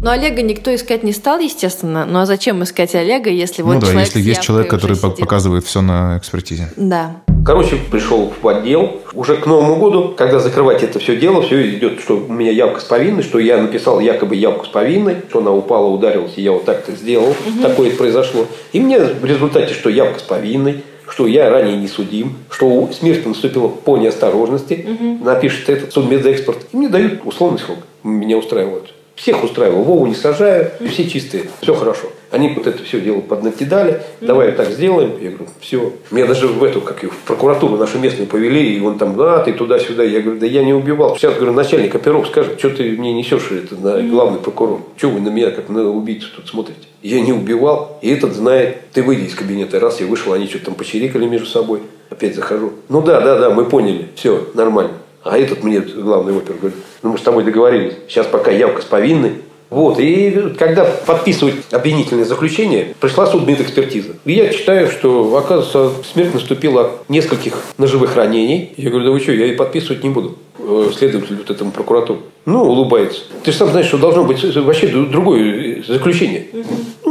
Но Олега никто искать не стал, естественно. Ну а зачем искать Олега, если вот ну, да, человек если есть человек, который сидит? показывает все на экспертизе. Да. Короче, пришел в отдел. Уже к Новому году, когда закрывать это все дело, все идет, что у меня явка с повинной, что я написал якобы явку с повинной, что она упала, ударилась, и я вот так-то сделал. Угу. Такое произошло. И мне в результате, что явка с повинной, что я ранее не судим, что смерть наступила по неосторожности, угу. напишет этот судмедэкспорт, и мне дают условный срок. Меня устраивают. Всех устраивал. Вову не сажаю, все чистые, все хорошо. Они вот это все дело поднакидали, давай так сделаем. Я говорю, все. Меня даже в эту, как ее, в прокуратуру нашу местную повели, и он там, а, ты туда-сюда. Я говорю, да я не убивал. Сейчас, говорю, начальник оперов скажет, что ты мне несешь это на главный прокурор. Что вы на меня, как на убийцу тут смотрите? Я не убивал, и этот знает. Ты выйди из кабинета. Раз я вышел, они что-то там почирикали между собой. Опять захожу. Ну да, да, да, мы поняли. Все, нормально. А этот мне, главный опер, говорит, ну мы с тобой договорились, сейчас пока явка с повинной. Вот, и когда подписывать обвинительное заключение, пришла судмедэкспертиза. И я читаю, что, оказывается, смерть наступила от нескольких ножевых ранений. Я говорю, да вы что, я и подписывать не буду. Э, следователь вот этому прокуратуру. Ну, улыбается. Ты же сам знаешь, что должно быть вообще другое заключение.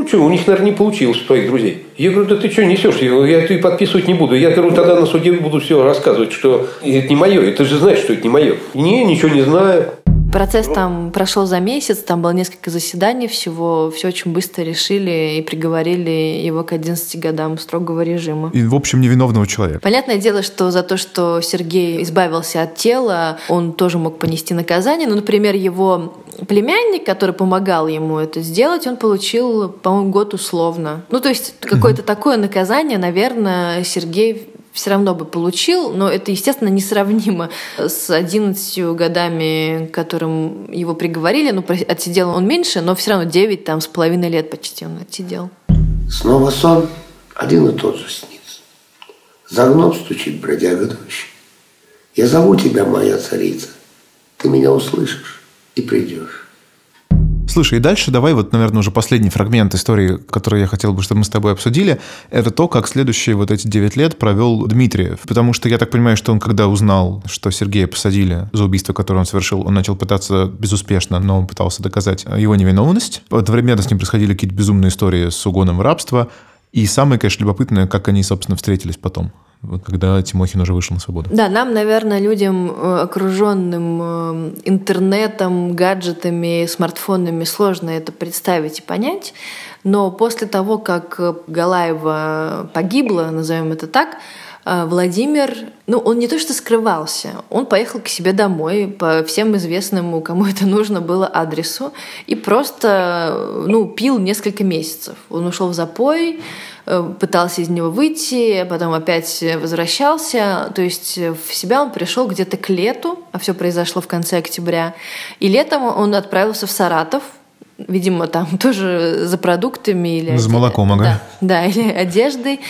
Что, у них, наверное, не получилось, у твоих друзей. Я говорю, да ты что несешь? Я это подписывать не буду. Я говорю, тогда на суде буду все рассказывать, что это не мое. И ты же знаешь, что это не мое. Не, ничего не знаю. Процесс там прошел за месяц, там было несколько заседаний всего, все очень быстро решили и приговорили его к 11 годам строгого режима. И, в общем, невиновного человека. Понятное дело, что за то, что Сергей избавился от тела, он тоже мог понести наказание. Ну, например, его племянник, который помогал ему это сделать, он получил, по-моему, год условно. Ну, то есть какое-то такое наказание, наверное, Сергей все равно бы получил, но это, естественно, несравнимо *laughs* с 11 годами, которым его приговорили. Ну, отсидел он меньше, но все равно 9 там, с половиной лет почти он отсидел. Снова сон, один и тот же снится. За гном стучит бродяга дождь. Я зову тебя, моя царица. Ты меня услышишь и придешь. Слушай, и дальше давай вот, наверное, уже последний фрагмент истории, который я хотел бы, чтобы мы с тобой обсудили, это то, как следующие вот эти 9 лет провел Дмитриев. Потому что я так понимаю, что он, когда узнал, что Сергея посадили за убийство, которое он совершил, он начал пытаться безуспешно, но он пытался доказать его невиновность. Одновременно с ним происходили какие-то безумные истории с угоном в рабство. И самое, конечно, любопытное, как они, собственно, встретились потом когда Тимохин уже вышел на свободу. Да, нам, наверное, людям, э, окруженным э, интернетом, гаджетами, смартфонами, сложно это представить и понять. Но после того, как Галаева погибла, назовем это так, э, Владимир, ну, он не то что скрывался, он поехал к себе домой по всем известному, кому это нужно было, адресу и просто, ну, пил несколько месяцев. Он ушел в запой, пытался из него выйти, потом опять возвращался. То есть в себя он пришел где-то к лету, а все произошло в конце октября. И летом он отправился в Саратов, видимо, там *laughs* тоже за продуктами или... За молоком, ага. Да, да, или одеждой.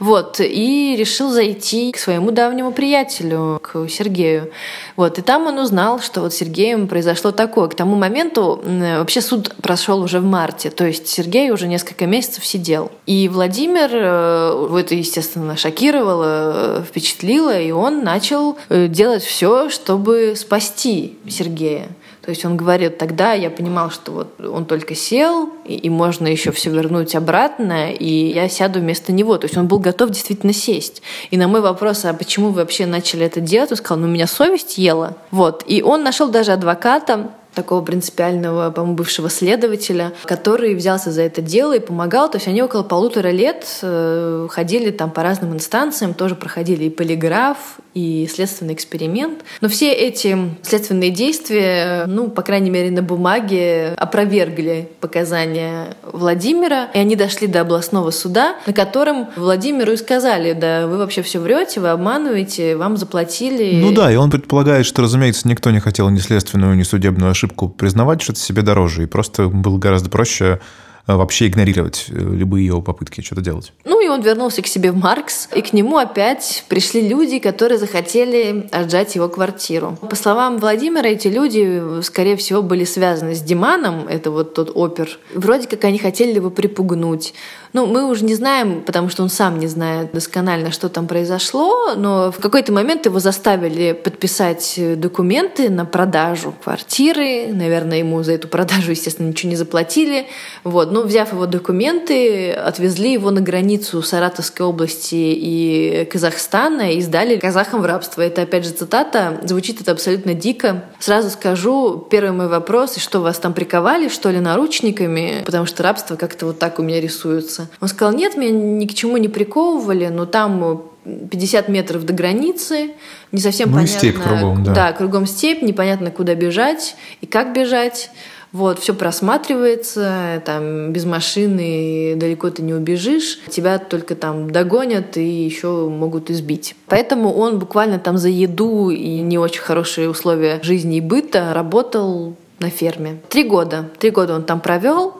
Вот. И решил зайти к своему давнему приятелю, к Сергею. Вот. И там он узнал, что вот с Сергеем произошло такое. К тому моменту вообще суд прошел уже в марте. То есть Сергей уже несколько месяцев сидел. И Владимир, э, это, естественно, шокировало, впечатлило, и он начал э, делать все, чтобы спасти Сергея. То есть он говорит, тогда я понимал, что вот он только сел, и, и можно еще все вернуть обратно, и я сяду вместо него. То есть он был готов действительно сесть. И на мой вопрос, а почему вы вообще начали это делать, он сказал, ну, меня совесть ела. Вот. И он нашел даже адвоката, такого принципиального, по-моему, бывшего следователя, который взялся за это дело и помогал. То есть они около полутора лет э, ходили там по разным инстанциям, тоже проходили и полиграф, и следственный эксперимент. Но все эти следственные действия, ну, по крайней мере, на бумаге опровергли показания Владимира, и они дошли до областного суда, на котором Владимиру и сказали, да, вы вообще все врете, вы обманываете, вам заплатили. Ну да, и он предполагает, что, разумеется, никто не хотел ни следственную, ни судебную ошибку ошибку признавать, что это себе дороже, и просто было гораздо проще э, вообще игнорировать э, любые его попытки что-то делать. Ну и он вернулся к себе в Маркс, и к нему опять пришли люди, которые захотели отжать его квартиру. По словам Владимира, эти люди, скорее всего, были связаны с Диманом, это вот тот опер. Вроде как они хотели его припугнуть. Ну, мы уже не знаем, потому что он сам не знает досконально, что там произошло, но в какой-то момент его заставили подписать документы на продажу квартиры. Наверное, ему за эту продажу, естественно, ничего не заплатили. Вот. Но взяв его документы, отвезли его на границу Саратовской области и Казахстана и сдали казахам в рабство. Это, опять же, цитата. Звучит это абсолютно дико. Сразу скажу, первый мой вопрос, что вас там приковали, что ли, наручниками? Потому что рабство как-то вот так у меня рисуется. Он сказал, нет, меня ни к чему не приковывали, но там 50 метров до границы, не совсем ну, понятно. степь кругом, да. Да, кругом степь, непонятно, куда бежать и как бежать. Вот, все просматривается, там без машины далеко ты не убежишь, тебя только там догонят и еще могут избить. Поэтому он буквально там за еду и не очень хорошие условия жизни и быта работал на ферме. Три года. Три года он там провел.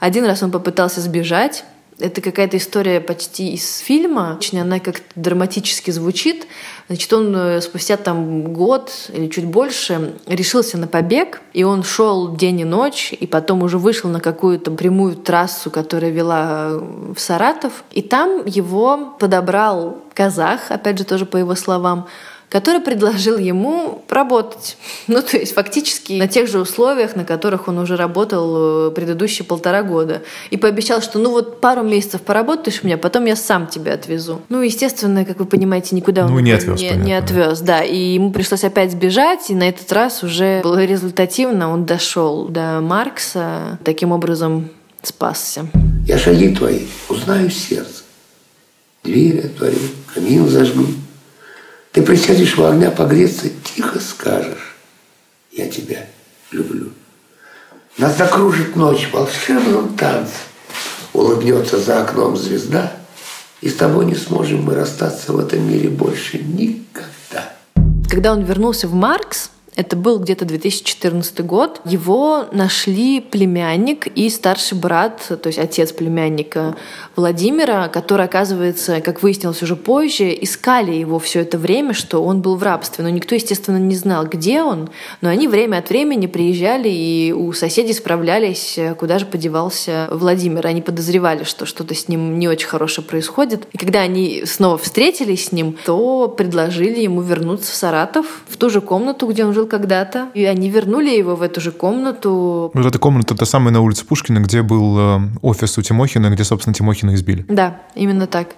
Один раз он попытался сбежать, это какая-то история почти из фильма. Очень она как-то драматически звучит. Значит, он э, спустя там год или чуть больше решился на побег, и он шел день и ночь, и потом уже вышел на какую-то прямую трассу, которая вела в Саратов. И там его подобрал казах, опять же, тоже по его словам, который предложил ему работать. Ну, то есть фактически на тех же условиях, на которых он уже работал э, предыдущие полтора года. И пообещал, что ну вот пару месяцев поработаешь меня, потом я сам тебя отвезу. Ну, естественно, как вы понимаете, никуда ну, он не отвез, не, не отвез. Да, и ему пришлось опять сбежать, и на этот раз уже было результативно. Он дошел до Маркса, таким образом спасся. Я шаги твои узнаю сердце. Дверь отворю, камин зажгу. Ты присядешь во огня погреться, тихо скажешь, я тебя люблю. Нас закружит ночь в волшебном. Улыбнется за окном звезда, и с тобой не сможем мы расстаться в этом мире больше никогда. Когда он вернулся в Маркс, это был где-то 2014 год. Его нашли племянник и старший брат, то есть отец племянника Владимира, который, оказывается, как выяснилось уже позже, искали его все это время, что он был в рабстве. Но никто, естественно, не знал, где он. Но они время от времени приезжали и у соседей справлялись, куда же подевался Владимир. Они подозревали, что что-то с ним не очень хорошее происходит. И когда они снова встретились с ним, то предложили ему вернуться в Саратов, в ту же комнату, где он жил когда-то. И они вернули его в эту же комнату. Вот эта комната, та самая на улице Пушкина, где был э, офис у Тимохина, где, собственно, Тимохин Пушкина избили. Да, именно так.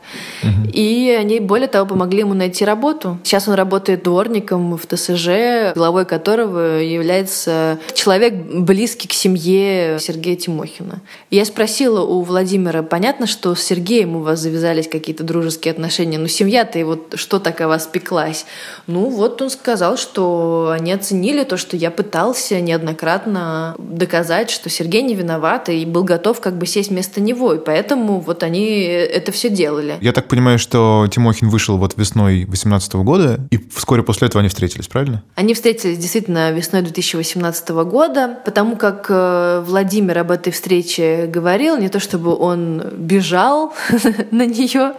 Угу. И они, более того, помогли ему найти работу. Сейчас он работает дворником в ТСЖ, главой которого является человек, близкий к семье Сергея Тимохина. Я спросила у Владимира, понятно, что с Сергеем у вас завязались какие-то дружеские отношения, но семья-то и вот что так о вас пеклась? Ну, вот он сказал, что они оценили то, что я пытался неоднократно доказать, что Сергей не виноват и был готов как бы сесть вместо него. И поэтому вот они это все делали. Я так понимаю, что Тимохин вышел вот весной 2018 года, и вскоре после этого они встретились, правильно? Они встретились действительно весной 2018 года, потому как э, Владимир об этой встрече говорил, не то чтобы он бежал *laughs* на нее.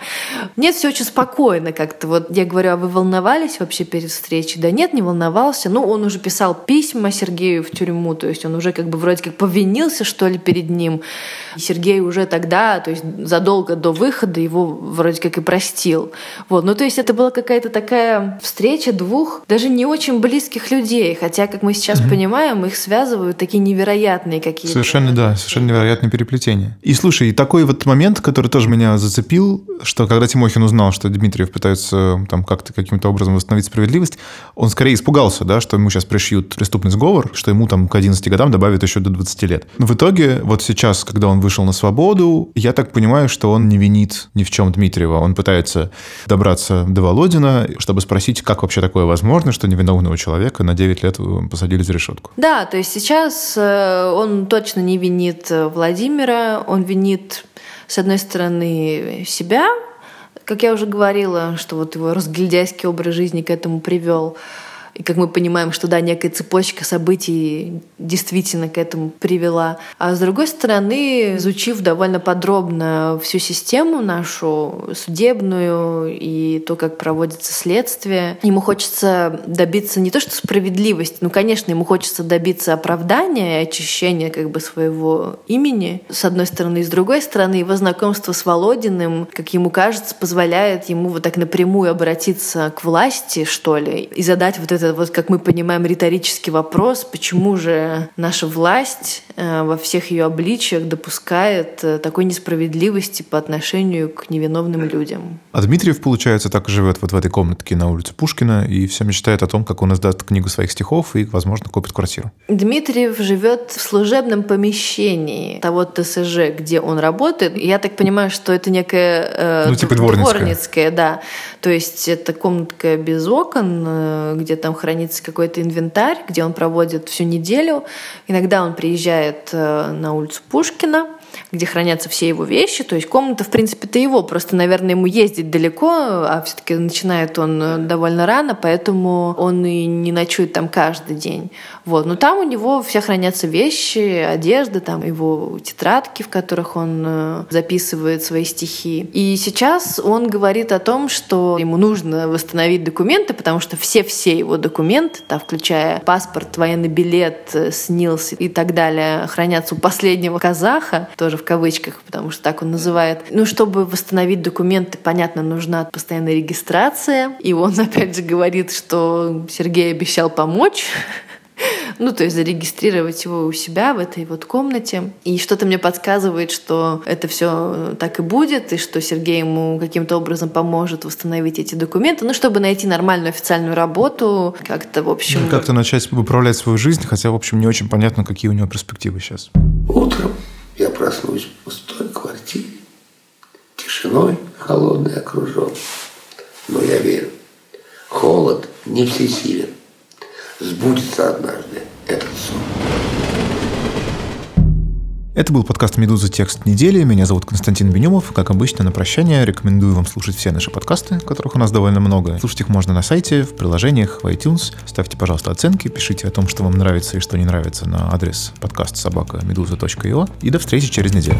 Нет, все очень спокойно как-то. Вот я говорю, а вы волновались вообще перед встречей? Да нет, не волновался. Ну, он уже писал письма Сергею в тюрьму, то есть он уже как бы вроде как повинился, что ли, перед ним. И Сергей уже тогда, то есть задолго до выхода его вроде как и простил. Вот. Ну, то есть это была какая-то такая встреча двух даже не очень близких людей, хотя, как мы сейчас mm-hmm. понимаем, их связывают такие невероятные какие-то... Совершенно, да, совершенно невероятные переплетения. И слушай, такой вот момент, который тоже меня зацепил, что когда Тимохин узнал, что Дмитриев пытается там как-то каким-то образом восстановить справедливость, он скорее испугался, да, что ему сейчас пришьют преступный сговор, что ему там к 11 годам добавят еще до 20 лет. Но в итоге, вот сейчас, когда он вышел на свободу, я так понимаю, что он не винит ни в чем Дмитриева. Он пытается добраться до Володина, чтобы спросить, как вообще такое возможно, что невиновного человека на 9 лет посадили за решетку. Да, то есть сейчас э, он точно не винит Владимира, он винит, с одной стороны, себя, как я уже говорила, что вот его разгильдяйский образ жизни к этому привел. И как мы понимаем, что да, некая цепочка событий действительно к этому привела. А с другой стороны, изучив довольно подробно всю систему нашу судебную и то, как проводится следствие, ему хочется добиться не то что справедливости, ну, конечно, ему хочется добиться оправдания и очищения как бы своего имени, с одной стороны, и с другой стороны, его знакомство с Володиным, как ему кажется, позволяет ему вот так напрямую обратиться к власти, что ли, и задать вот это это вот, как мы понимаем, риторический вопрос, почему же наша власть э, во всех ее обличиях допускает э, такой несправедливости по отношению к невиновным людям. А Дмитриев, получается, так и живет вот в этой комнатке на улице Пушкина и все мечтает о том, как он издаст книгу своих стихов и, возможно, купит квартиру. Дмитриев живет в служебном помещении того ТСЖ, где он работает. Я так понимаю, что это некая э, ну, типа дворницкая. дворницкая, да. То есть это комнатка без окон, э, где там хранится какой-то инвентарь, где он проводит всю неделю. Иногда он приезжает э, на улицу Пушкина, где хранятся все его вещи. То есть комната, в принципе-то его. Просто, наверное, ему ездить далеко, а все-таки начинает он э, довольно рано, поэтому он и не ночует там каждый день. Вот. Но там у него все хранятся вещи, одежда, там его тетрадки, в которых он э, записывает свои стихи. И сейчас он говорит о том, что ему нужно восстановить документы, потому что все-все его документы, там, включая паспорт, военный билет, э, СНИЛС и так далее, хранятся у последнего казаха, тоже в кавычках, потому что так он называет. Ну, чтобы восстановить документы, понятно, нужна постоянная регистрация. И он *laughs* опять же говорит, что Сергей обещал помочь. *laughs* Ну, то есть зарегистрировать его у себя в этой вот комнате. И что-то мне подсказывает, что это все так и будет, и что Сергей ему каким-то образом поможет восстановить эти документы, ну, чтобы найти нормальную официальную работу, как-то, в общем... Ну, как-то начать управлять свою жизнь, хотя, в общем, не очень понятно, какие у него перспективы сейчас. Утром я проснусь в пустой квартире, тишиной холодный окружен. Но я верю, холод не всесилен. Сбудется однажды этот сон. Это был подкаст «Медуза. Текст недели». Меня зовут Константин Бенюмов. Как обычно, на прощание рекомендую вам слушать все наши подкасты, которых у нас довольно много. Слушать их можно на сайте, в приложениях, в iTunes. Ставьте, пожалуйста, оценки, пишите о том, что вам нравится и что не нравится на адрес подкаст собака медуза.io. И до встречи через неделю.